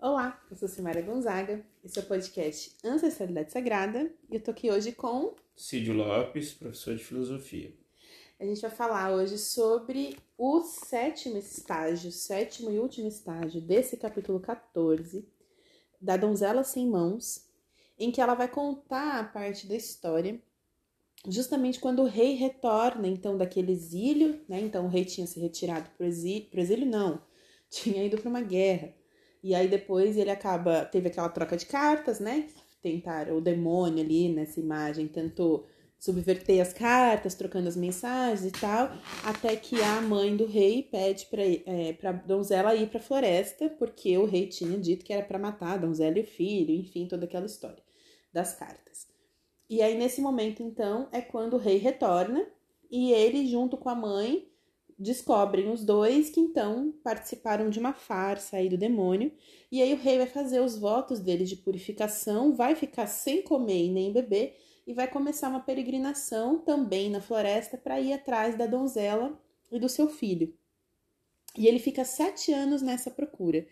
Olá, eu sou Silmara Gonzaga, esse é o podcast Ancestralidade Sagrada e eu tô aqui hoje com Cídio Lopes, professor de filosofia. A gente vai falar hoje sobre o sétimo estágio, sétimo e último estágio desse capítulo 14 da Donzela Sem Mãos, em que ela vai contar a parte da história justamente quando o rei retorna então daquele exílio, né? Então o rei tinha se retirado para o exílio, pro exílio não, tinha ido para uma guerra. E aí depois ele acaba, teve aquela troca de cartas, né? Tentaram, o demônio ali nessa imagem tentou subverter as cartas, trocando as mensagens e tal, até que a mãe do rei pede para é, pra donzela ir para a floresta, porque o rei tinha dito que era para matar a donzela e o filho, enfim, toda aquela história das cartas. E aí, nesse momento, então, é quando o rei retorna e ele, junto com a mãe, descobrem os dois que então participaram de uma farsa aí do demônio. E aí o rei vai fazer os votos dele de purificação, vai ficar sem comer e nem beber e vai começar uma peregrinação também na floresta para ir atrás da donzela e do seu filho. E ele fica sete anos nessa procura.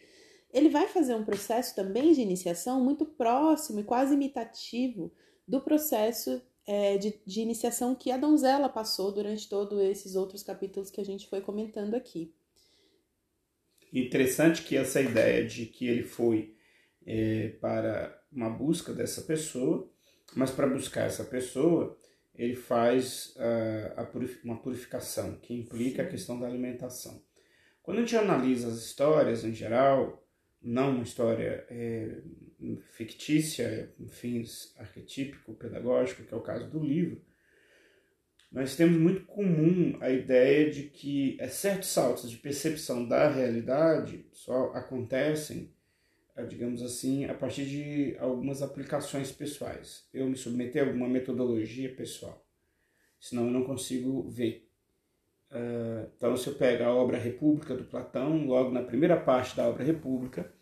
Ele vai fazer um processo também de iniciação muito próximo e quase imitativo do processo é, de, de iniciação que a donzela passou durante todos esses outros capítulos que a gente foi comentando aqui. Interessante que essa ideia de que ele foi é, para uma busca dessa pessoa, mas para buscar essa pessoa, ele faz uh, uma purificação, que implica a questão da alimentação. Quando a gente analisa as histórias em geral, não uma história é, fictícia, com fins arquetípico, pedagógico, que é o caso do livro, nós temos muito comum a ideia de que é, certos saltos de percepção da realidade só acontecem, é, digamos assim, a partir de algumas aplicações pessoais. Eu me submeter a alguma metodologia pessoal, senão eu não consigo ver. Uh, então, se eu pego a obra República do Platão, logo na primeira parte da obra República,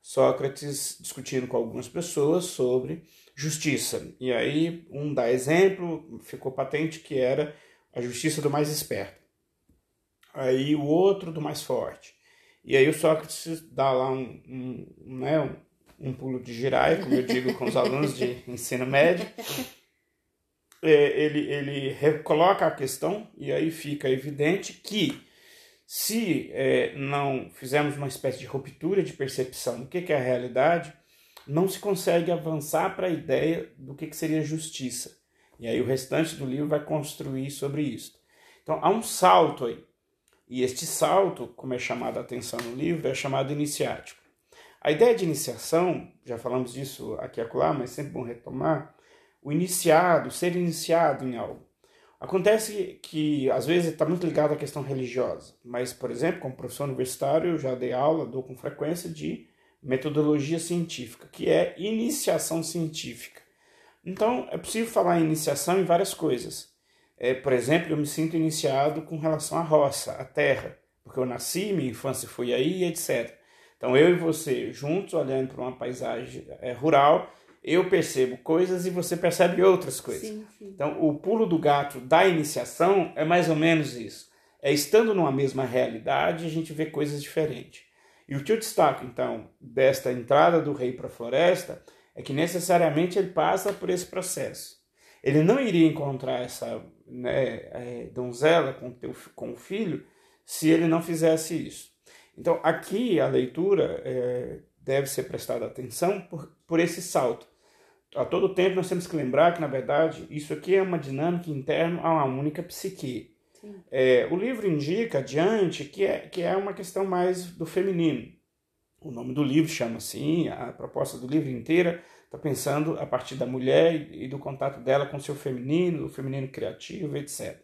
Sócrates discutindo com algumas pessoas sobre justiça. E aí um dá exemplo, ficou patente que era a justiça do mais esperto. Aí o outro do mais forte. E aí o Sócrates dá lá um, um, né, um, um pulo de girai, como eu digo com os alunos de ensino médio. É, ele, ele recoloca a questão e aí fica evidente que se é, não fizermos uma espécie de ruptura de percepção do que, que é a realidade, não se consegue avançar para a ideia do que, que seria justiça. E aí o restante do livro vai construir sobre isso. Então há um salto aí. E este salto, como é chamado a atenção no livro, é chamado iniciático. A ideia de iniciação, já falamos disso aqui e acolá, mas sempre bom retomar, o iniciado, ser iniciado em algo. Acontece que às vezes está muito ligado à questão religiosa, mas, por exemplo, como professor universitário, eu já dei aula, dou com frequência de metodologia científica, que é iniciação científica. Então, é possível falar em iniciação em várias coisas. É, por exemplo, eu me sinto iniciado com relação à roça, à terra, porque eu nasci, minha infância foi aí, etc. Então, eu e você, juntos, olhando para uma paisagem é, rural, eu percebo coisas e você percebe outras coisas. Sim, sim. Então, o pulo do gato da iniciação é mais ou menos isso. É estando numa mesma realidade, a gente vê coisas diferentes. E o que eu destaco, então, desta entrada do rei para a floresta é que necessariamente ele passa por esse processo. Ele não iria encontrar essa né, é, donzela com, teu, com o filho se ele não fizesse isso. Então, aqui a leitura é, deve ser prestada atenção por, por esse salto. A todo tempo nós temos que lembrar que, na verdade, isso aqui é uma dinâmica interna a uma única psique. É, o livro indica adiante que é, que é uma questão mais do feminino. O nome do livro chama assim, a proposta do livro inteira está pensando a partir da mulher e, e do contato dela com o seu feminino, o feminino criativo, etc.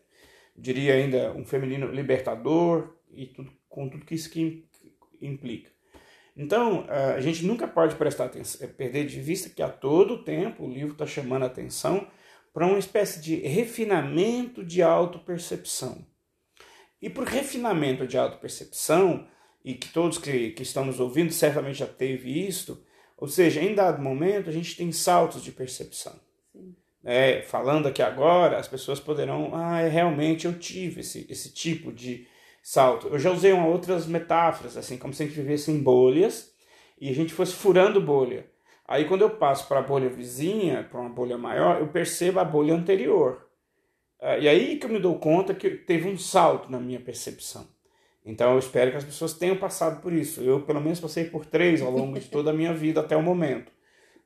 Diria ainda um feminino libertador e tudo, com tudo que isso que implica. Então, a gente nunca pode prestar atenção, perder de vista que a todo tempo o livro está chamando a atenção para uma espécie de refinamento de autopercepção. E por refinamento de autopercepção, e que todos que, que estão nos ouvindo certamente já teve isto, ou seja, em dado momento a gente tem saltos de percepção. É, falando aqui agora, as pessoas poderão, ah, realmente eu tive esse, esse tipo de, salto. Eu já usei uma, outras metáforas, assim, como se a gente vivesse em bolhas, e a gente fosse furando bolha. Aí quando eu passo para a bolha vizinha, para uma bolha maior, eu percebo a bolha anterior. Uh, e aí que eu me dou conta que teve um salto na minha percepção. Então eu espero que as pessoas tenham passado por isso. Eu, pelo menos, passei por três ao longo de toda a minha vida até o momento.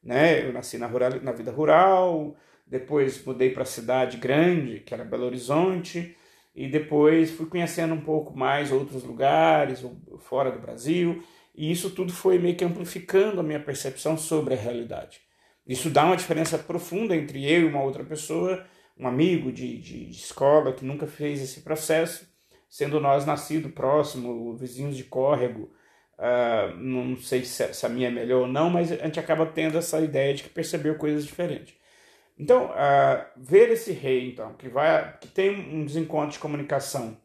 Né? Eu nasci na, rural, na vida rural, depois mudei para a cidade grande, que era Belo Horizonte, e depois fui conhecendo um pouco mais outros lugares, fora do Brasil, e isso tudo foi meio que amplificando a minha percepção sobre a realidade. Isso dá uma diferença profunda entre eu e uma outra pessoa, um amigo de, de, de escola que nunca fez esse processo, sendo nós nascido próximo, vizinhos de córrego, uh, não sei se, a minha é melhor ou não, mas a gente acaba tendo essa ideia de que percebeu coisas diferentes. Então, uh, ver esse rei, então, que, vai, que tem um desencontro de comunicação,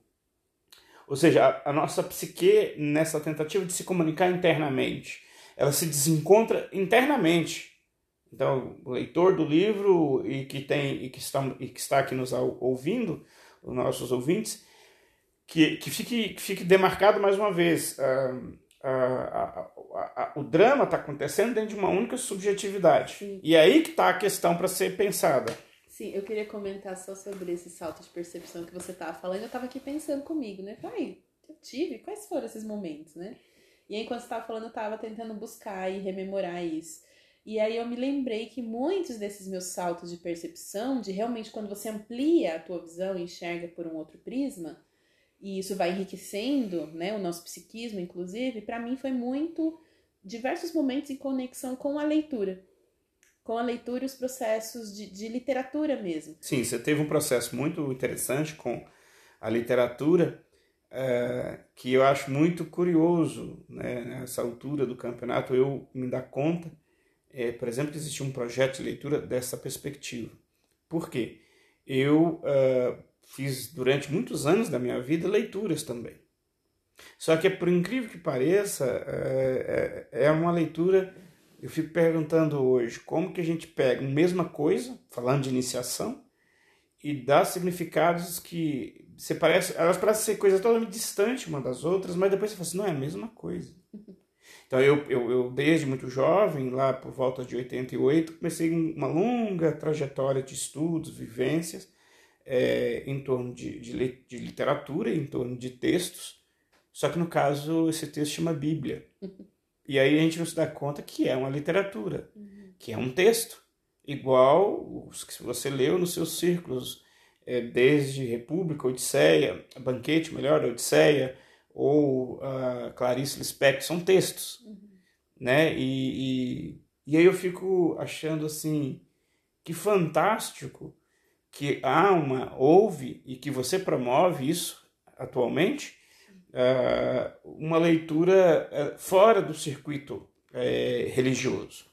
ou seja, a, a nossa psique, nessa tentativa de se comunicar internamente, ela se desencontra internamente. Então, o leitor do livro e que, tem, e que, está, e que está aqui nos ouvindo, os nossos ouvintes, que, que, fique, que fique demarcado mais uma vez. Uh, uh, uh, o drama está acontecendo dentro de uma única subjetividade. Sim. E é aí que está a questão para ser pensada. Sim, eu queria comentar só sobre esse salto de percepção que você estava falando. Eu estava aqui pensando comigo, né? Pai, eu tive, quais foram esses momentos, né? E aí, enquanto você estava falando, eu estava tentando buscar e rememorar isso. E aí eu me lembrei que muitos desses meus saltos de percepção, de realmente quando você amplia a tua visão e enxerga por um outro prisma, e isso vai enriquecendo, né, o nosso psiquismo, inclusive, para mim foi muito diversos momentos em conexão com a leitura. Com a leitura e os processos de, de literatura mesmo. Sim, você teve um processo muito interessante com a literatura, é, que eu acho muito curioso, né, nessa altura do campeonato, eu me dar conta, é, por exemplo, que existe um projeto de leitura dessa perspectiva. Por quê? Eu uh, fiz durante muitos anos da minha vida leituras também. Só que, por incrível que pareça, é, é, é uma leitura. Eu fico perguntando hoje como que a gente pega a mesma coisa, falando de iniciação, e dá significados que você parece, elas parecem ser coisas totalmente distantes uma das outras, mas depois você fala assim, não é a mesma coisa. Então eu, eu, eu, desde muito jovem, lá por volta de 88, comecei uma longa trajetória de estudos, vivências, é, em torno de, de, de, literatura, em torno de textos, só que no caso esse texto chama Bíblia. E aí a gente não se dá conta que é uma literatura, uhum. que é um texto, igual os que você leu nos seus círculos, é, desde República, Odisseia, Banquete, melhor, Odisseia, ou uh, Clarice Lispector, são textos. Uhum. Né? E, e, e aí eu fico achando assim, que fantástico que há uma, houve e que você promove isso atualmente, uh, uma leitura uh, fora do circuito uh, religioso.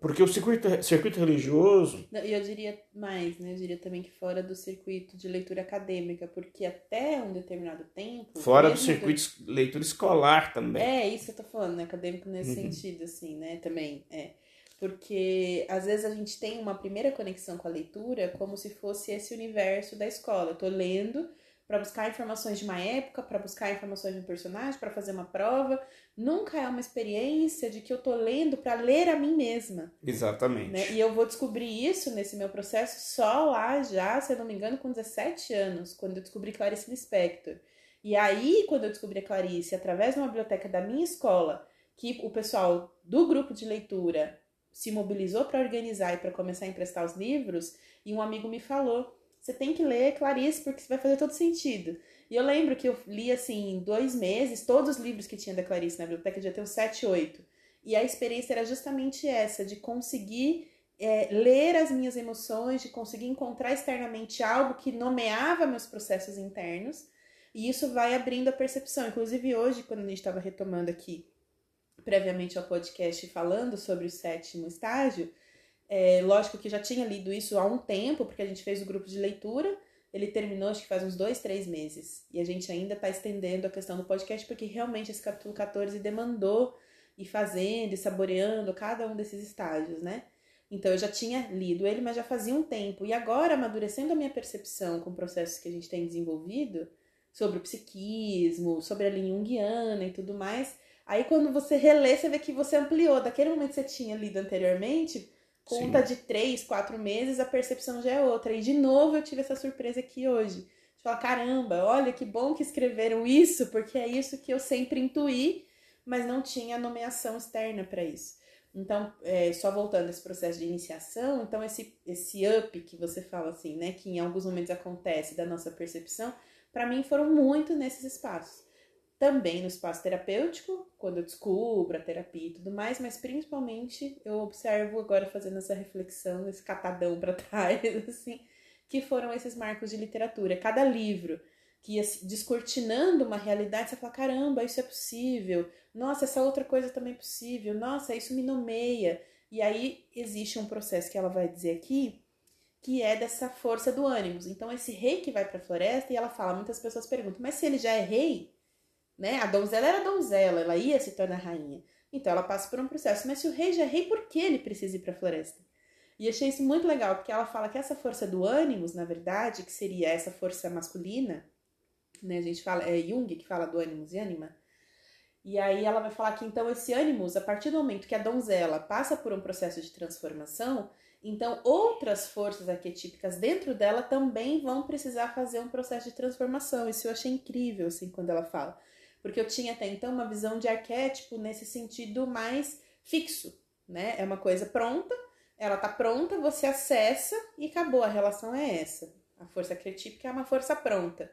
Porque o circuito, circuito religioso. E eu diria mais, né? Eu diria também que fora do circuito de leitura acadêmica, porque até um determinado tempo. Fora do circuito de leitura escolar também. É, isso que eu tô falando, né? Acadêmico nesse uhum. sentido, assim, né? Também. É porque às vezes a gente tem uma primeira conexão com a leitura como se fosse esse universo da escola. Eu tô lendo para buscar informações de uma época, para buscar informações de um personagem, para fazer uma prova. Nunca é uma experiência de que eu tô lendo para ler a mim mesma. Exatamente. Né? E eu vou descobrir isso nesse meu processo só lá já, se eu não me engano, com 17 anos, quando eu descobri Clarice Lispector. E aí, quando eu descobri a Clarice, através de uma biblioteca da minha escola, que o pessoal do grupo de leitura se mobilizou para organizar e para começar a emprestar os livros, e um amigo me falou: você tem que ler Clarice porque vai fazer todo sentido. E eu lembro que eu li assim, em dois meses, todos os livros que tinha da Clarice na biblioteca, já uns 7, 8. E a experiência era justamente essa, de conseguir é, ler as minhas emoções, de conseguir encontrar externamente algo que nomeava meus processos internos. E isso vai abrindo a percepção. Inclusive, hoje, quando a gente estava retomando aqui previamente ao podcast falando sobre o sétimo estágio, é, lógico que já tinha lido isso há um tempo, porque a gente fez o grupo de leitura. Ele terminou, acho que faz uns dois, três meses. E a gente ainda está estendendo a questão do podcast, porque realmente esse capítulo 14 demandou ir fazendo e saboreando cada um desses estágios, né? Então eu já tinha lido ele, mas já fazia um tempo. E agora, amadurecendo a minha percepção com processos que a gente tem desenvolvido sobre o psiquismo, sobre a linha junguiana e tudo mais, Aí quando você relê, você vê que você ampliou. Daquele momento que você tinha lido anteriormente, conta Sim. de três, quatro meses, a percepção já é outra. E de novo eu tive essa surpresa aqui hoje. De falar, caramba, olha que bom que escreveram isso, porque é isso que eu sempre intuí, mas não tinha nomeação externa para isso. Então, é, só voltando esse processo de iniciação, então esse, esse up que você fala assim, né, que em alguns momentos acontece da nossa percepção, para mim foram muito nesses espaços. Também no espaço terapêutico, quando eu descubro a terapia e tudo mais, mas principalmente eu observo agora fazendo essa reflexão, esse catadão para trás, assim, que foram esses marcos de literatura. Cada livro que ia descortinando uma realidade, você fala, caramba, isso é possível nossa, essa outra coisa também é possível, nossa, isso me nomeia. E aí existe um processo que ela vai dizer aqui, que é dessa força do ânimo. Então, esse rei que vai para a floresta, e ela fala, muitas pessoas perguntam, mas se ele já é rei, né? A donzela era donzela, ela ia se tornar rainha. Então, ela passa por um processo. Mas se o rei já é rei, por que ele precisa ir para a floresta? E achei isso muito legal, porque ela fala que essa força do ânimo, na verdade, que seria essa força masculina, né? A gente fala, é Jung que fala do ânimo e ânima, e aí ela vai falar que então esse ânimos, a partir do momento que a donzela passa por um processo de transformação, então outras forças arquetípicas dentro dela também vão precisar fazer um processo de transformação. Isso eu achei incrível, assim, quando ela fala. Porque eu tinha até então uma visão de arquétipo nesse sentido mais fixo, né? É uma coisa pronta, ela tá pronta, você acessa e acabou, a relação é essa. A força arquetípica é uma força pronta.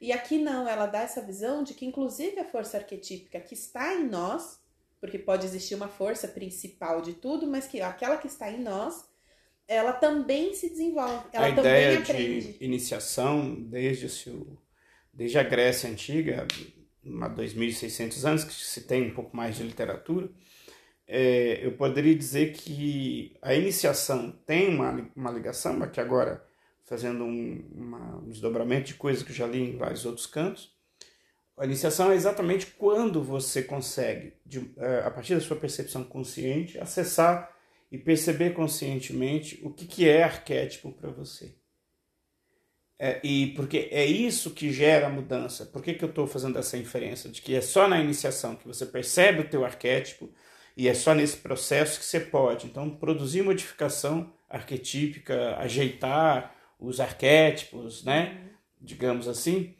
E aqui não, ela dá essa visão de que, inclusive, a força arquetípica que está em nós, porque pode existir uma força principal de tudo, mas que aquela que está em nós, ela também se desenvolve. Ela a ideia de iniciação, desde, o desde a Grécia Antiga, há 2.600 anos, que se tem um pouco mais de literatura, é, eu poderia dizer que a iniciação tem uma, uma ligação, mas que agora fazendo um, uma, um desdobramento de coisas que eu já li em vários outros cantos. A iniciação é exatamente quando você consegue, de, é, a partir da sua percepção consciente, acessar e perceber conscientemente o que, que é arquétipo para você. É, e porque é isso que gera a mudança. Por que, que eu estou fazendo essa inferência? De que é só na iniciação que você percebe o teu arquétipo e é só nesse processo que você pode, então, produzir modificação arquetípica, ajeitar, os arquétipos, né? Digamos assim.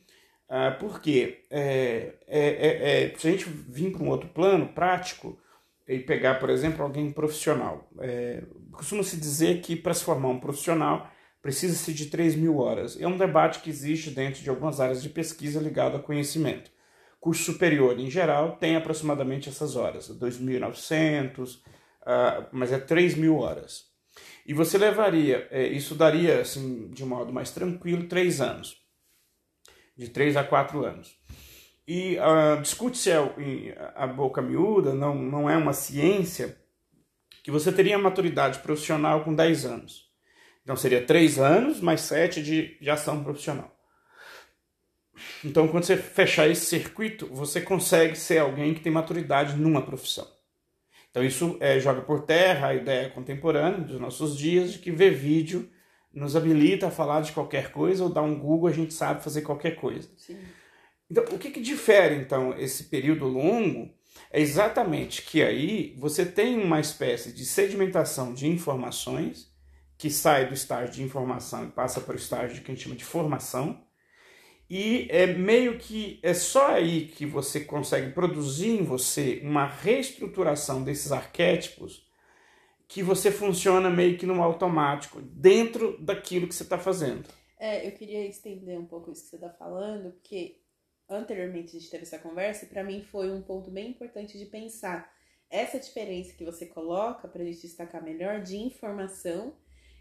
Ah, porque é, é, é, é, se a gente vir para um outro plano prático e pegar, por exemplo, alguém profissional, é, costuma-se dizer que para se formar um profissional precisa-se de 3 mil horas. É um debate que existe dentro de algumas áreas de pesquisa ligado a conhecimento. Curso superior, em geral, tem aproximadamente essas horas, 2.900, uh, mas é 3 mil horas. E você levaria, é, isso daria, assim, de modo mais tranquilo, três anos. De três a quatro anos. E uh, discute-se a, a boca miúda, não, não é uma ciência, que você teria maturidade profissional com 10 anos. Então seria três anos mais sete de, de ação profissional. Então, quando você fechar esse circuito, você consegue ser alguém que tem maturidade numa profissão. Então isso é, joga por terra a ideia contemporânea dos nossos dias de que ver vídeo nos habilita a falar de qualquer coisa ou dar um Google a gente sabe fazer qualquer coisa. Sim. Então o que, que difere então esse período longo é exatamente que aí você tem uma espécie de sedimentação de informações que sai do estágio de informação e passa para o estágio que a gente chama de formação e é meio que é só aí que você consegue produzir em você uma reestruturação desses arquétipos que você funciona meio que no automático dentro daquilo que você está fazendo. É, eu queria estender um pouco isso que você está falando, porque anteriormente a gente teve essa conversa e para mim foi um ponto bem importante de pensar essa diferença que você coloca para a gente destacar melhor de informação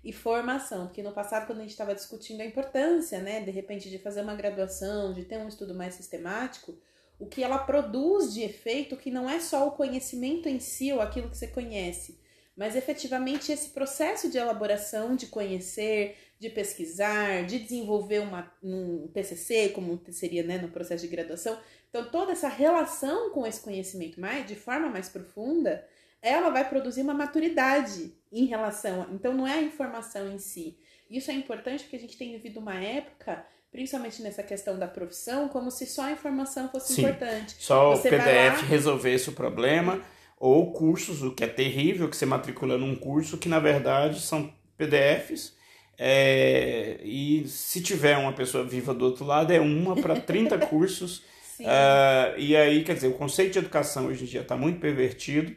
e formação, porque no passado, quando a gente estava discutindo a importância, né, de repente, de fazer uma graduação, de ter um estudo mais sistemático, o que ela produz de efeito, que não é só o conhecimento em si ou aquilo que você conhece, mas efetivamente esse processo de elaboração, de conhecer, de pesquisar, de desenvolver uma, um TCC, como seria né, no processo de graduação. Então, toda essa relação com esse conhecimento mais, de forma mais profunda, ela vai produzir uma maturidade em relação. Então, não é a informação em si. Isso é importante porque a gente tem vivido uma época principalmente nessa questão da profissão, como se só a informação fosse Sim. importante. Só Você o PDF lá- resolvesse o problema, ou cursos, o que é terrível, que você matricula num curso que na verdade são PDFs. é, e se tiver uma pessoa viva do outro lado, é uma para 30 cursos. Ah, e aí, quer dizer, o conceito de educação hoje em dia está muito pervertido,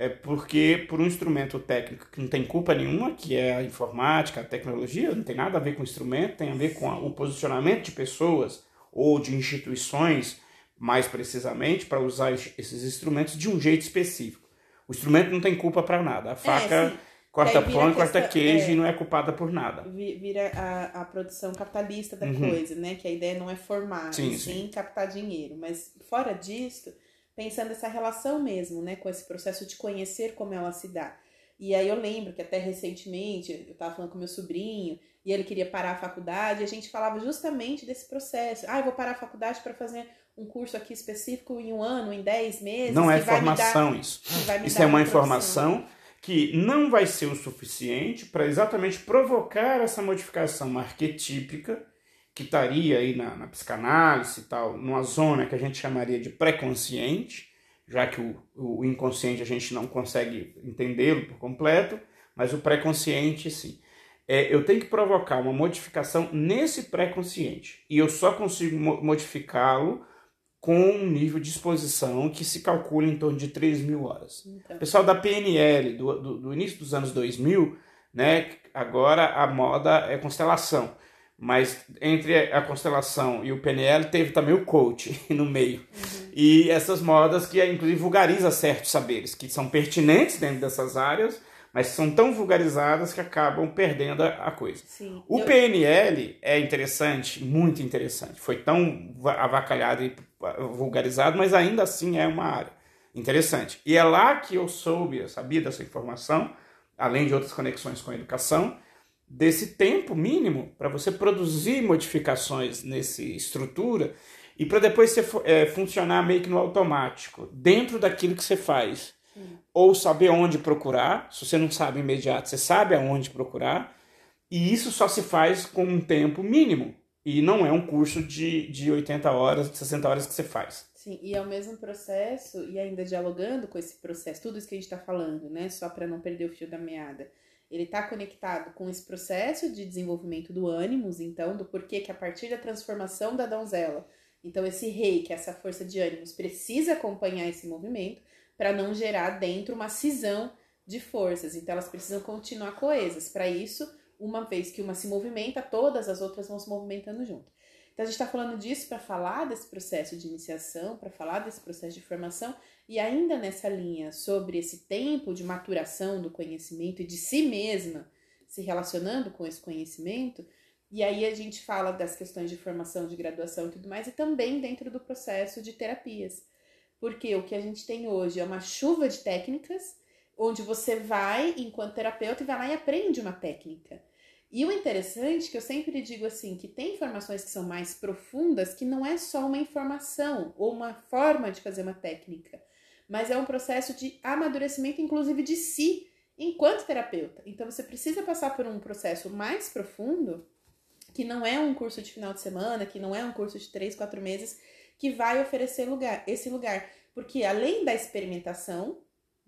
é porque por um instrumento técnico que não tem culpa nenhuma, que é a informática, a tecnologia, não tem nada a ver com o instrumento, tem a ver com o posicionamento de pessoas ou de instituições, mais precisamente, para usar es- esses instrumentos de um jeito específico. O instrumento não tem culpa para nada. A faca É, corta pão corta queijo é. e não é culpada por nada. Vi- vira a, a produção capitalista da Uhum. coisa, né? Que a ideia não é formar, Sim, sim. sim captar dinheiro. Mas fora disso, pensando essa relação mesmo, né? Com esse processo de conhecer como ela se dá. E aí eu lembro que até recentemente eu tava falando com meu sobrinho e ele queria parar a faculdade e a gente falava justamente desse processo. Ah, eu vou parar a faculdade para fazer um curso aqui específico em um ano, em dez meses. Não é dar- formação isso. Isso é uma informação que não vai ser o suficiente para exatamente provocar essa modificação arquetípica que estaria aí na, na psicanálise e tal, numa zona que a gente chamaria de pré-consciente, já que o, o inconsciente a gente não consegue entendê-lo por completo, mas o pré-consciente sim. É, eu tenho que provocar uma modificação nesse pré-consciente e eu só consigo mo- modificá-lo com um nível de exposição que se calcula em torno de 3 mil horas. Então, O pessoal da PNL, do, do, do início dos anos 2000, né, agora a moda é constelação. Mas entre a constelação e o PNL teve também o coach no meio. E essas modas que inclusive vulgariza certos saberes, que são pertinentes dentro dessas áreas, mas são tão vulgarizadas que acabam perdendo a, coisa. sim. O Eu- PNL é interessante, muito interessante. Foi tão va- avacalhado e vulgarizado, mas ainda assim é uma área interessante. E é lá que eu soube, eu sabia dessa informação, além de outras conexões com a educação, desse tempo mínimo para você produzir modificações nessa estrutura e para depois você é, funcionar meio que no automático, dentro daquilo que você faz. Ou saber onde procurar, se você não sabe imediato, você sabe aonde procurar, e isso só se faz com um tempo mínimo. E não é um curso de, de 80 horas, de 60 horas que você faz. Sim, e é o mesmo processo, e ainda dialogando com esse processo, tudo isso que a gente está falando, né? Só para não perder o fio da meada. Ele está conectado com esse processo de desenvolvimento do ânimos, então, do porquê que a partir da transformação da donzela, então esse rei, que é essa força de ânimos, precisa acompanhar esse movimento para não gerar dentro uma cisão de forças. Então elas precisam continuar coesas. Para isso, uma vez que uma se movimenta, todas as outras vão se movimentando junto. Então a gente está falando disso para falar desse processo de iniciação, para falar desse processo de formação e ainda nessa linha sobre esse tempo de maturação do conhecimento e de si mesma se relacionando com esse conhecimento. E aí a gente fala das questões de formação, de graduação e tudo mais, e também dentro do processo de terapias. Porque o que a gente tem hoje é uma chuva de técnicas, onde você vai, enquanto terapeuta, e vai lá e aprende uma técnica. E o interessante é que eu sempre digo assim, que tem informações que são mais profundas, que não é só uma informação ou uma forma de fazer uma técnica, mas é um processo de amadurecimento, inclusive de si, enquanto terapeuta. Então você precisa passar por um processo mais profundo, que não é um curso de final de semana, que não é um curso de três, quatro meses, que vai oferecer lugar, esse lugar. Porque além da experimentação,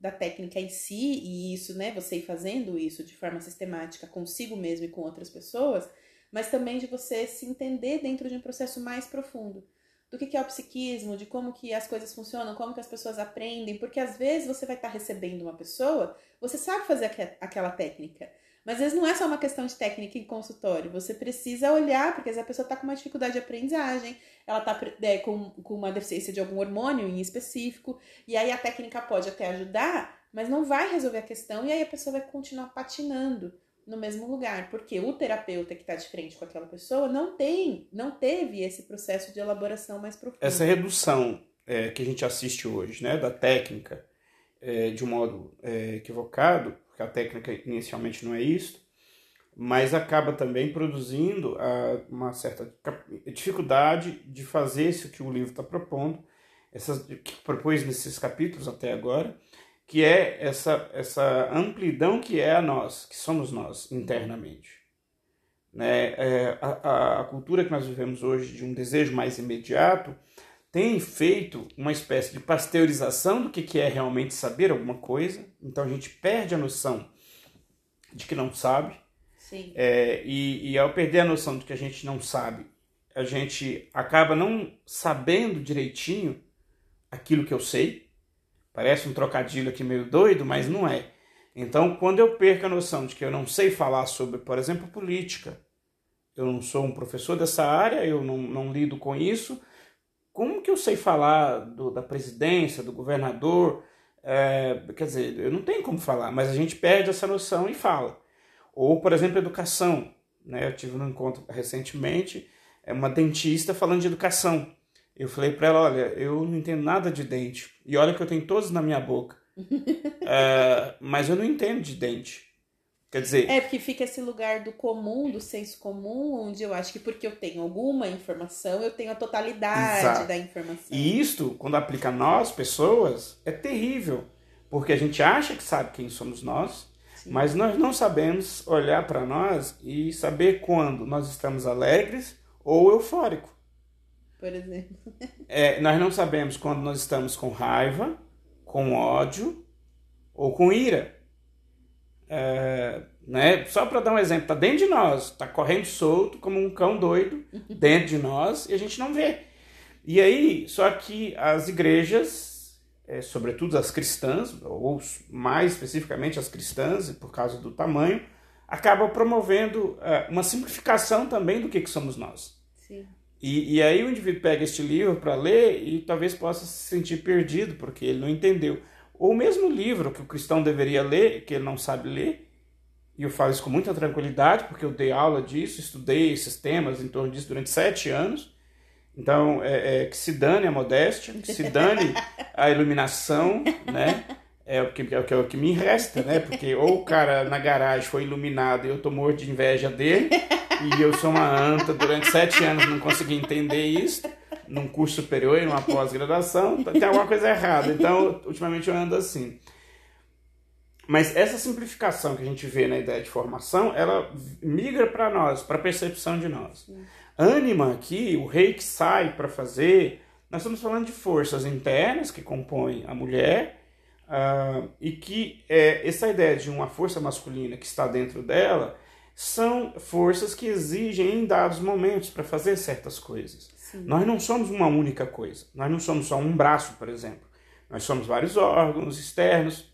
da técnica em si, e isso, né, você ir fazendo isso de forma sistemática consigo mesmo e com outras pessoas, mas também de você se entender dentro de um processo mais profundo. Do que, é o psiquismo, de como que as coisas funcionam, como que as pessoas aprendem, porque às vezes você vai estar recebendo uma pessoa, você sabe fazer aque- aquela técnica, mas às vezes não é só uma questão de técnica em consultório, você precisa olhar, porque às vezes a pessoa está com uma dificuldade de aprendizagem, ela está com, com uma deficiência de algum hormônio em específico, e aí a técnica pode até ajudar, mas não vai resolver a questão, e aí a pessoa vai continuar patinando no mesmo lugar, porque o terapeuta que está de frente com aquela pessoa não tem, não teve esse processo de elaboração mais profundo. Essa redução é, que a gente assiste hoje, né, da técnica, é, de um modo é, equivocado, porque a técnica inicialmente não é isso, mas acaba também produzindo a, uma certa dificuldade de fazer isso que o livro está propondo, essas, que propôs nesses capítulos até agora, que é essa, essa amplidão que é a nós, que somos nós internamente. né, é, a, a cultura que nós vivemos hoje de um desejo mais imediato tem feito uma espécie de pasteurização do que, que é realmente saber alguma coisa. Então a gente perde a noção de que não sabe. Sim. É, e, e ao perder a noção de que a gente não sabe, a gente acaba não sabendo direitinho aquilo que eu sei. Parece um trocadilho aqui meio doido, mas não é. Então, quando eu perco a noção de que eu não sei falar sobre, por exemplo, política, eu não sou um professor dessa área, eu não, não lido com isso, como que eu sei falar do, da presidência, do governador? É, quer dizer, eu não tenho como falar, mas a gente perde essa noção e fala. Ou, por exemplo, educação. Né? Eu tive um encontro recentemente, é uma dentista falando de educação. Eu falei para ela, olha, eu não entendo nada de dente. E olha que eu tenho todos na minha boca. é, mas eu não entendo de dente. Quer dizer. É porque fica esse lugar do comum, do senso comum, onde eu acho que porque eu tenho alguma informação, eu tenho a totalidade Exato. da informação. E isto, quando aplica a nós, pessoas, é terrível. Porque a gente acha que sabe quem somos nós, Sim. mas nós não sabemos olhar para nós e saber quando nós estamos alegres ou eufóricos. Por exemplo. É, nós não sabemos quando nós estamos com raiva, com ódio ou com ira. É, né? Só para dar um exemplo, tá dentro de nós, tá correndo solto como um cão doido dentro de nós e a gente não vê. E aí, só que as igrejas, é, sobretudo as cristãs, ou mais especificamente as cristãs, por causa do tamanho, acabam promovendo é, uma simplificação também do que, que somos nós. Sim. E, e aí o indivíduo pega este livro para ler e talvez possa se sentir perdido, porque ele não entendeu. Ou o mesmo livro que o cristão deveria ler, que ele não sabe ler, e eu falo isso com muita tranquilidade, porque eu dei aula disso, estudei esses temas em torno disso durante sete anos. Então, é, é, que se dane a modéstia, que se dane a iluminação, né? É o, que, é, o que, é o que me resta, né? Porque ou o cara na garagem foi iluminado e eu tô morto de inveja dele, e eu sou uma anta, durante sete anos não consegui entender isso, num curso superior e numa pós-graduação, tem alguma coisa errada. Então, ultimamente eu ando assim. Mas essa simplificação que a gente vê na ideia de formação, ela migra para nós, para a percepção de nós. Sim. Ânima aqui, o rei que sai para fazer, nós estamos falando de forças internas que compõem a mulher, uh, e que é, essa ideia de uma força masculina que está dentro dela são forças que exigem em dados momentos para fazer certas coisas. Sim. Nós não somos uma única coisa. Nós não somos só um braço, por exemplo. Nós somos vários órgãos externos,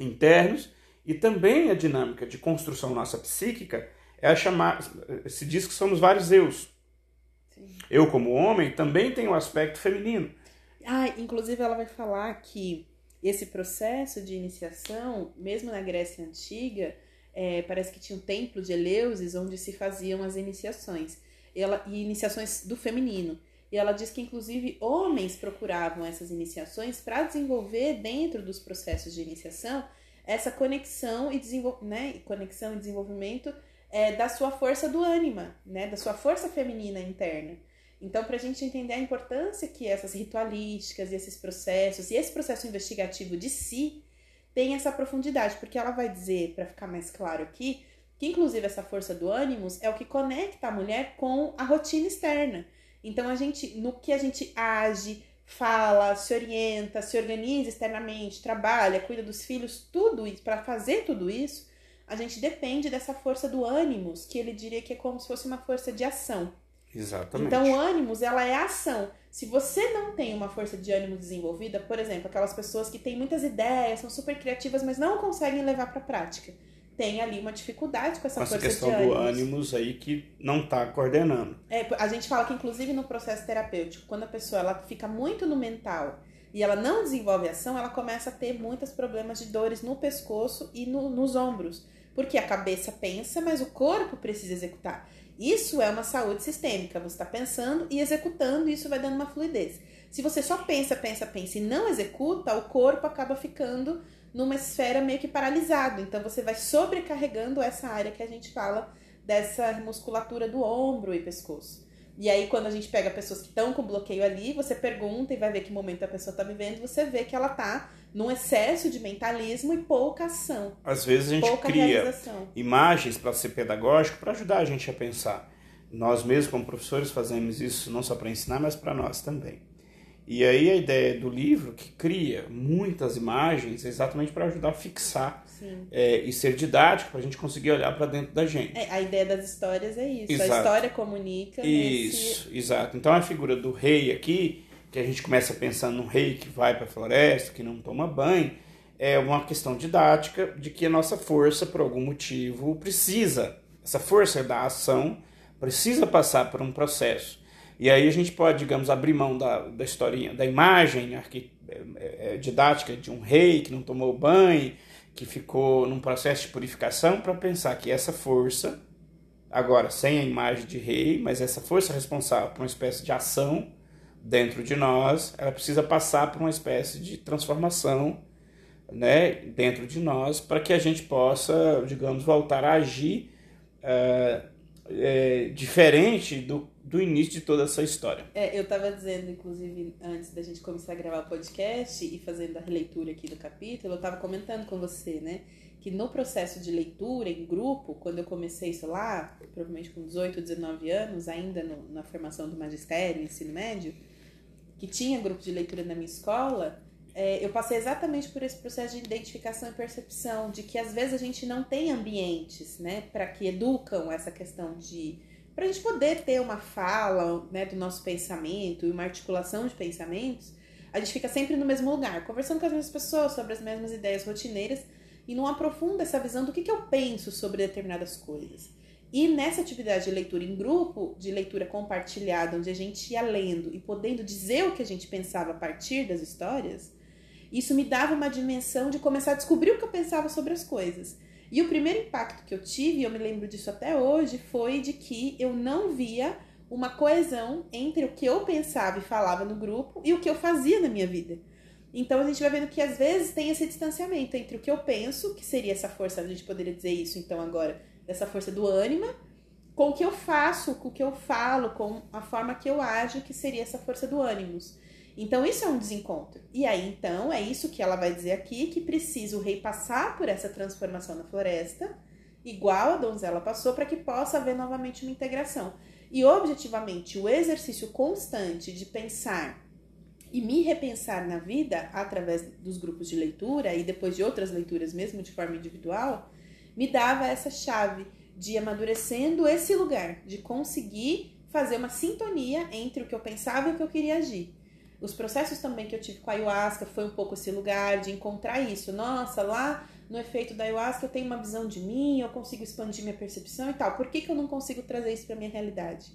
internos, e também a dinâmica de construção nossa psíquica é chamar, se diz que somos vários eus. Sim. Eu, como homem, também tenho o um aspecto feminino. Ah, inclusive ela vai falar que esse processo de iniciação, mesmo na Grécia Antiga, é, parece que tinha um templo de Eleusis onde se faziam as iniciações. E, ela, e iniciações do feminino. E ela diz que, inclusive, homens procuravam essas iniciações para desenvolver dentro dos processos de iniciação essa conexão e, desenvol né, conexão e desenvolvimento é, da sua força do ânima, né, da sua força feminina interna. Então, para a gente entender a importância que essas ritualísticas e esses processos, e esse processo investigativo de si, tem essa profundidade, porque ela vai dizer, para ficar mais claro aqui, que inclusive essa força do ânimos é o que conecta a mulher com a rotina externa. Então a gente, no que a gente age, fala, se orienta, se organiza externamente, trabalha, cuida dos filhos, tudo isso, para fazer tudo isso, a gente depende dessa força do ânimos, que ele diria que é como se fosse uma força de ação. Exatamente. Então o ânimos, ela é ação. Se você não tem uma força de ânimo desenvolvida, por exemplo, aquelas pessoas que têm muitas ideias, são super criativas, mas não conseguem levar para prática tem ali uma dificuldade com essa, essa força questão de do ânimos aí que não está coordenando. É, a gente fala que inclusive no processo terapêutico, quando a pessoa ela fica muito no mental e ela não desenvolve ação, ela começa a ter muitos problemas de dores no pescoço e no, nos ombros, porque a cabeça pensa, mas o corpo precisa executar. Isso é uma saúde sistêmica. Você está pensando e executando, e isso vai dando uma fluidez. Se você só pensa, pensa, pensa e não executa, o corpo acaba ficando numa esfera meio que paralisado. Então você vai sobrecarregando essa área que a gente fala dessa musculatura do ombro e pescoço. E aí, quando a gente pega pessoas que estão com bloqueio ali, você pergunta e vai ver que momento a pessoa está vivendo, você vê que ela está num excesso de mentalismo e pouca ação. Às vezes a gente pouca cria realização. imagens para ser pedagógico, para ajudar a gente a pensar. Nós mesmos, como professores, fazemos isso não só para ensinar, mas para nós também. E aí a ideia do livro, que cria muitas imagens, é exatamente para ajudar a fixar é, e ser didático, para a gente conseguir olhar para dentro da gente. É, a ideia das histórias é isso. Exato. A história comunica. Isso, nesse... exato. Então a figura do rei aqui, que a gente começa pensando num rei que vai para a floresta, que não toma banho, é uma questão didática de que a nossa força, por algum motivo, precisa, essa força da ação, precisa passar por um processo. E aí a gente pode, digamos, abrir mão da, da historinha, da imagem é, é, didática de um rei que não tomou banho, que ficou num processo de purificação, para pensar que essa força, agora sem a imagem de rei, mas essa força responsável por uma espécie de ação dentro de nós, ela precisa passar por uma espécie de transformação né, dentro de nós para que a gente possa, digamos, voltar a agir uh, é, diferente do, do início de toda essa história. É, eu estava dizendo, inclusive, antes da gente começar a gravar o podcast e fazendo a releitura aqui do capítulo, eu estava comentando com você, né? Que no processo de leitura em grupo, quando eu comecei isso lá, provavelmente com 18, 19 anos, ainda no, na formação do magistério, ensino médio, que tinha grupo de leitura na minha escola, é, eu passei exatamente por esse processo de identificação e percepção, de que às vezes a gente não tem ambientes, né, para que educam essa questão de. Para a gente poder ter uma fala né, do nosso pensamento e uma articulação de pensamentos, a gente fica sempre no mesmo lugar, conversando com as mesmas pessoas sobre as mesmas ideias rotineiras e não aprofunda essa visão do que, que eu penso sobre determinadas coisas. E nessa atividade de leitura em grupo, de leitura compartilhada, onde a gente ia lendo e podendo dizer o que a gente pensava a partir das histórias, isso me dava uma dimensão de começar a descobrir o que eu pensava sobre as coisas. E o primeiro impacto que eu tive, eu me lembro disso até hoje, foi de que eu não via uma coesão entre o que eu pensava e falava no grupo e o que eu fazia na minha vida. Então a gente vai vendo que às vezes tem esse distanciamento entre o que eu penso, que seria essa força, a gente poderia dizer isso então agora, essa força do ânima, com o que eu faço, com o que eu falo, com a forma que eu ajo, que seria essa força do ânimos. Então isso é um desencontro. E aí então é isso que ela vai dizer aqui que precisa o rei passar por essa transformação na floresta, igual a donzela passou para que possa haver novamente uma integração. E objetivamente o exercício constante de pensar e me repensar na vida através dos grupos de leitura e depois de outras leituras mesmo de forma individual, me dava essa chave de amadurecendo esse lugar, de conseguir fazer uma sintonia entre o que eu pensava e o que eu queria agir. Os processos também que eu tive com a ayahuasca foi um pouco esse lugar de encontrar isso. Nossa, lá no efeito da ayahuasca eu tenho uma visão de mim, eu consigo expandir minha percepção e tal. Por que, que eu não consigo trazer isso para minha realidade?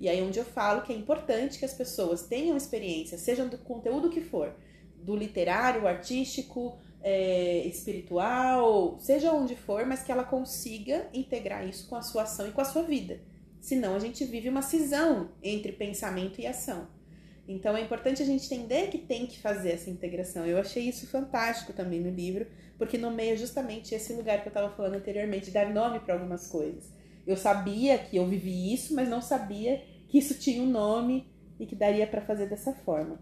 E aí onde eu falo que é importante que as pessoas tenham experiência, sejam do conteúdo que for, do literário, artístico, é, espiritual, seja onde for, mas que ela consiga integrar isso com a sua ação e com a sua vida. Senão a gente vive uma cisão entre pensamento e ação. Então é importante a gente entender que tem que fazer essa integração. Eu achei isso fantástico também no livro, porque nomeia justamente esse lugar que eu estava falando anteriormente, dar nome para algumas coisas. Eu sabia que eu vivi isso, mas não sabia que isso tinha um nome e que daria para fazer dessa forma.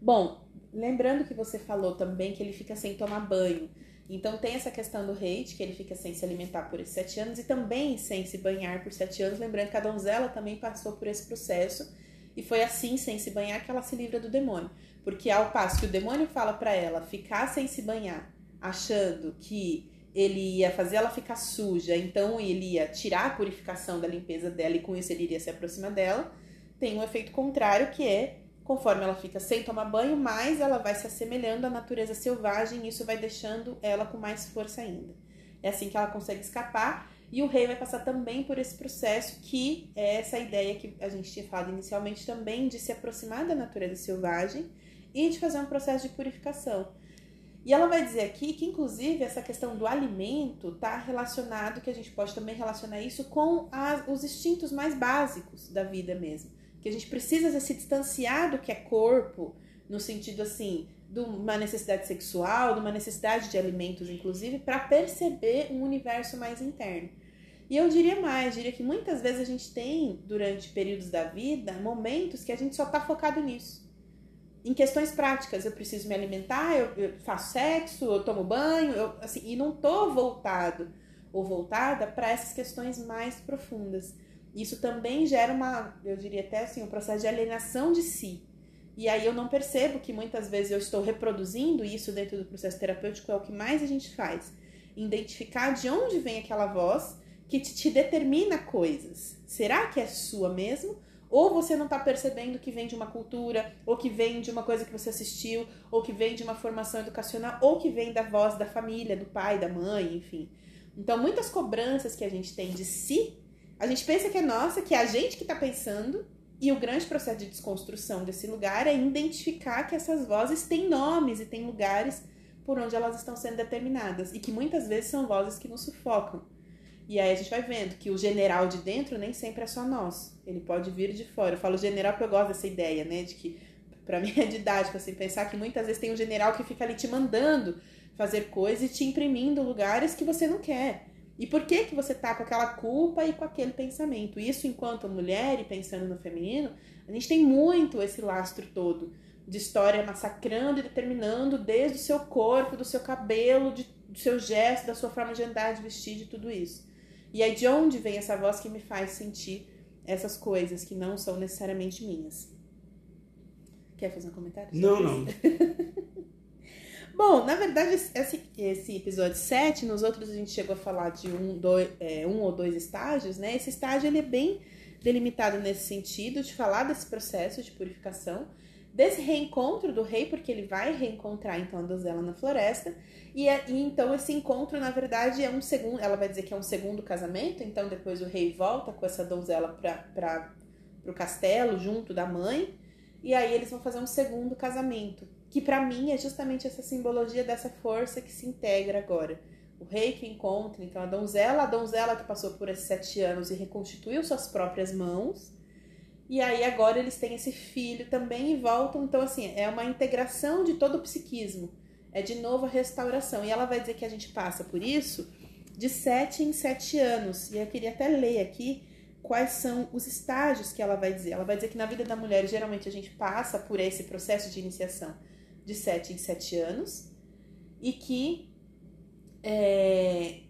Bom, lembrando que você falou também que ele fica sem tomar banho. Então tem essa questão do hate, que ele fica sem se alimentar por esses sete anos e também sem se banhar por sete anos. Lembrando que a donzela também passou por esse processo e foi assim, sem se banhar, que ela se livra do demônio. Porque ao passo que o demônio fala para ela ficar sem se banhar, achando que ele ia fazer ela ficar suja, então ele ia tirar a purificação da limpeza dela e com isso ele iria se aproximar dela, tem um efeito contrário que é conforme ela fica sem tomar banho, mais ela vai se assemelhando à natureza selvagem e isso vai deixando ela com mais força ainda. É assim que ela consegue escapar e o rei vai passar também por esse processo, que é essa ideia que a gente tinha falado inicialmente também, de se aproximar da natureza selvagem e de fazer um processo de purificação. E ela vai dizer aqui que, inclusive, essa questão do alimento está relacionado, que a gente pode também relacionar isso com as, os instintos mais básicos da vida mesmo. Que a gente precisa se distanciar do que é corpo, no sentido assim, de uma necessidade sexual, de uma necessidade de alimentos, inclusive, para perceber um universo mais interno. E eu diria mais, diria que muitas vezes a gente tem, durante períodos da vida, momentos que a gente só está focado nisso. em questões práticas. Eu preciso me alimentar, eu, eu faço sexo, eu tomo banho, eu, assim, e não tô voltado ou voltada para essas questões mais profundas. Isso também gera uma, eu diria até assim, um processo de alienação de si. E aí eu não percebo que muitas vezes eu estou reproduzindo isso dentro do processo terapêutico, é o que mais a gente faz. Identificar de onde vem aquela voz que te, te determina coisas. Será que é sua mesmo? Ou você não está percebendo que vem de uma cultura, ou que vem de uma coisa que você assistiu, ou que vem de uma formação educacional, ou que vem da voz da família, do pai, da mãe, enfim. Então, muitas cobranças que a gente tem de si, a gente pensa que é nossa, que é a gente que está pensando, e o grande processo de desconstrução desse lugar é identificar que essas vozes têm nomes e têm lugares por onde elas estão sendo determinadas, e que muitas vezes são vozes que nos sufocam. E aí a gente vai vendo que o general de dentro nem sempre é só nós. Ele pode vir de fora. Eu falo general porque eu gosto dessa ideia, né? De que, para mim, é didático, assim, pensar que muitas vezes tem um general que fica ali te mandando fazer coisas e te imprimindo lugares que você não quer. E por que que você tá com aquela culpa e com aquele pensamento? Isso enquanto mulher e pensando no feminino, a gente tem muito esse lastro todo de história massacrando e determinando desde o seu corpo, do seu cabelo, de, do seu gesto, da sua forma de andar, de vestir, de tudo isso. E aí de onde vem essa voz que me faz sentir essas coisas que não são necessariamente minhas? Quer fazer um comentário? Não, não. Bom, na verdade, esse, esse episódio 7, nos outros a gente chegou a falar de um, dois, é, um ou dois estágios, né? Esse estágio ele é bem delimitado nesse sentido, de falar desse processo de purificação, desse reencontro do rei, porque ele vai reencontrar então a donzela na floresta, e, é, e, então esse encontro, na verdade, é um segundo. Ela vai dizer que é um segundo casamento, então depois o rei volta com essa donzela para o castelo, junto da mãe, e aí eles vão fazer um segundo casamento, que para mim é justamente essa simbologia dessa força que se integra agora. O rei que encontra, então a donzela, a donzela que passou por esses sete anos e reconstituiu suas próprias mãos, e aí agora eles têm esse filho também e voltam. Então, assim, é uma integração de todo o psiquismo é de novo a restauração. E ela vai dizer que a gente passa por isso de sete em sete anos. E eu queria até ler aqui quais são os estágios que ela vai dizer. Ela vai dizer que na vida da mulher, geralmente, a gente passa por esse processo de iniciação de sete em sete anos. E que é,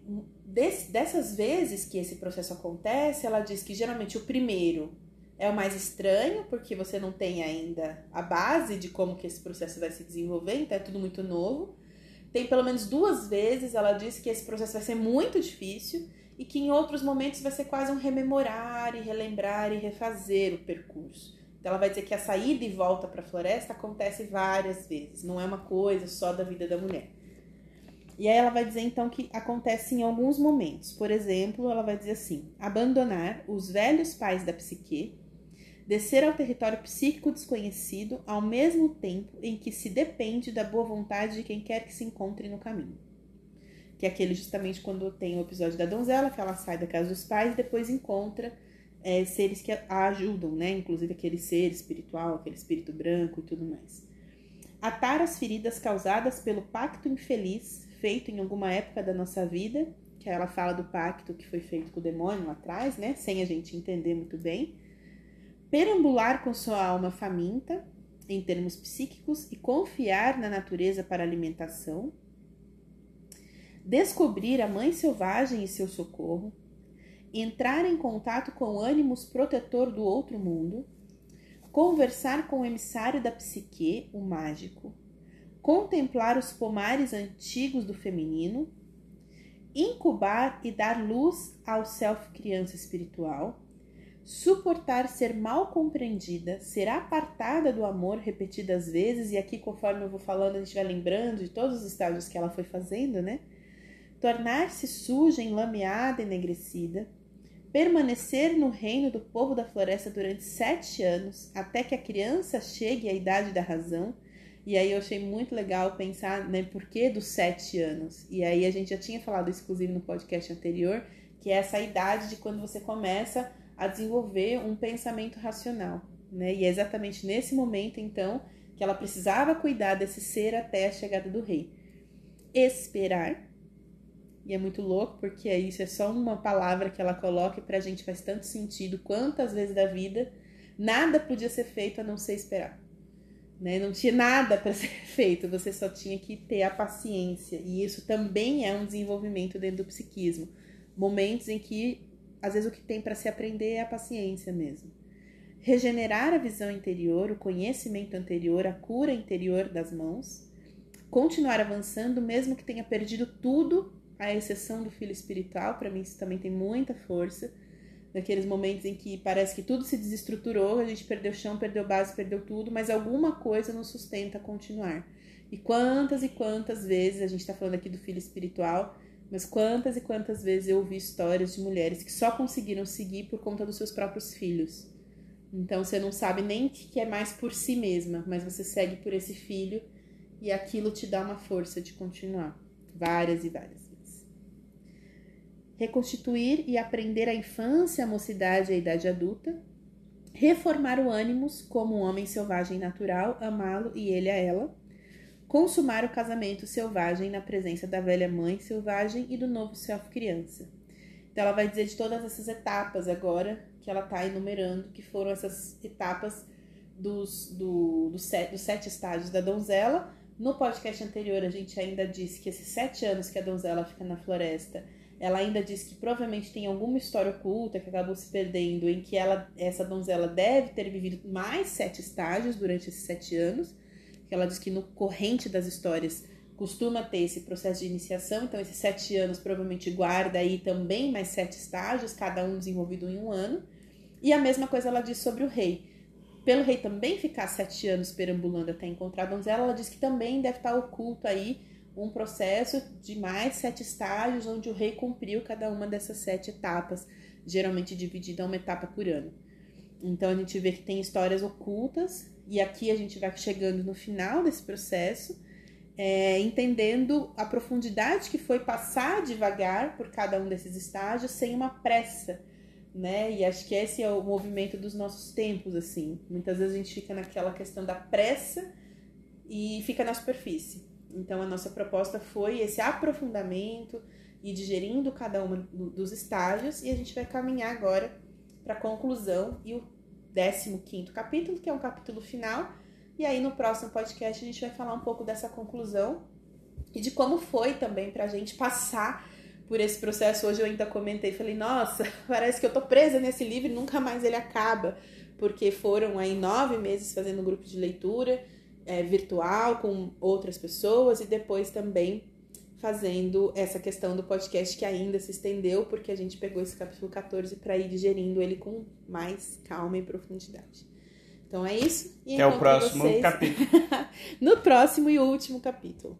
desse, dessas vezes que esse processo acontece, ela diz que geralmente o primeiro é o mais estranho, porque você não tem ainda a base de como que esse processo vai se desenvolver, então é tudo muito novo. Tem pelo menos duas vezes ela disse que esse processo vai ser muito difícil e que em outros momentos vai ser quase um rememorar e relembrar e refazer o percurso. Então ela vai dizer que a saída e volta para a floresta acontece várias vezes, não é uma coisa só da vida da mulher. E aí ela vai dizer então que acontece em alguns momentos. Por exemplo, ela vai dizer assim: abandonar os velhos pais da psique descer ao território psíquico desconhecido ao mesmo tempo em que se depende da boa vontade de quem quer que se encontre no caminho. Que é aquele justamente quando tem o episódio da donzela, que ela sai da casa dos pais e depois encontra é, seres que a ajudam, né? Inclusive aquele ser espiritual, aquele espírito branco e tudo mais. Atar as feridas causadas pelo pacto infeliz feito em alguma época da nossa vida, que ela fala do pacto que foi feito com o demônio lá atrás, né? Sem a gente entender muito bem perambular com sua alma faminta, em termos psíquicos, e confiar na natureza para alimentação, descobrir a mãe selvagem e seu socorro, entrar em contato com o ânimos protetor do outro mundo, conversar com o emissário da psique, o mágico, contemplar os pomares antigos do feminino, incubar e dar luz ao self criança espiritual, suportar ser mal compreendida, ser apartada do amor repetidas vezes, e aqui, conforme eu vou falando, a gente vai lembrando de todos os estágios que ela foi fazendo, né? Tornar-se suja, enlameada, enegrecida, permanecer no reino do povo da floresta durante sete anos, até que a criança chegue à idade da razão. E aí eu achei muito legal pensar, né, por que dos sete anos? E aí a gente já tinha falado, exclusivo no podcast anterior, que é essa idade de quando você começa a desenvolver um pensamento racional. Né? E é exatamente nesse momento, então, que ela precisava cuidar desse ser até a chegada do rei. Esperar. E é muito louco, porque isso é só uma palavra que ela coloca e pra gente faz tanto sentido. Quantas vezes da vida nada podia ser feito a não ser esperar. né? Não tinha nada para ser feito, você só tinha que ter a paciência. E isso também é um desenvolvimento dentro do psiquismo. Momentos em que, às vezes, o que tem para se aprender é a paciência mesmo. Regenerar a visão interior, o conhecimento anterior, a cura interior das mãos. Continuar avançando, mesmo que tenha perdido tudo, à exceção do filho espiritual, para mim isso também tem muita força naqueles momentos em que parece que tudo se desestruturou, a gente perdeu chão, perdeu base, perdeu tudo, mas alguma coisa nos sustenta a continuar. E quantas e quantas vezes, a gente está falando aqui do filho espiritual, mas quantas e quantas vezes eu ouvi histórias de mulheres que só conseguiram seguir por conta dos seus próprios filhos. Então você não sabe nem que é mais por si mesma, mas você segue por esse filho e aquilo te dá uma força de continuar. Várias e várias reconstituir e aprender a infância, a mocidade e a idade adulta, reformar o ânimos como um homem selvagem natural, amá-lo e ele a ela, consumar o casamento selvagem na presença da velha mãe selvagem e do novo self criança. Então ela vai dizer de todas essas etapas agora que ela está enumerando, que foram essas etapas dos, do, do set, dos sete estágios da donzela. No podcast anterior a gente ainda disse que esses sete anos que a donzela fica na floresta ela ainda diz que provavelmente tem alguma história oculta que acabou se perdendo, em que ela, essa donzela deve ter vivido mais sete estágios durante esses sete anos. Ela diz que no corrente das histórias costuma ter esse processo de iniciação, então esses sete anos provavelmente guarda aí também mais sete estágios, cada um desenvolvido em um ano. E a mesma coisa ela diz sobre o rei. Pelo rei também ficar sete anos perambulando até encontrar a donzela, ela diz que também deve estar oculto aí um processo de mais sete estágios, onde o rei cumpriu cada uma dessas sete etapas, geralmente dividida uma etapa por ano. Então a gente vê que tem histórias ocultas, e aqui a gente vai chegando no final desse processo, é, entendendo a profundidade que foi passar devagar por cada um desses estágios, sem uma pressa, né? E acho que esse é o movimento dos nossos tempos, assim. Muitas vezes a gente fica naquela questão da pressa e fica na superfície. Então, a nossa proposta foi esse aprofundamento e digerindo cada um dos estágios, e a gente vai caminhar agora para a conclusão e o 15 capítulo, que é um capítulo final. E aí, no próximo podcast, a gente vai falar um pouco dessa conclusão e de como foi também para a gente passar por esse processo. Hoje eu ainda comentei, falei, nossa, parece que eu tô presa nesse livro e nunca mais ele acaba, porque foram aí nove meses fazendo grupo de leitura é, virtual com outras pessoas e depois também fazendo essa questão do podcast que ainda se estendeu, porque a gente pegou esse capítulo 14 para ir digerindo ele com mais calma e profundidade. Então é isso. E Até o próximo vocês... capítulo. no próximo e último capítulo.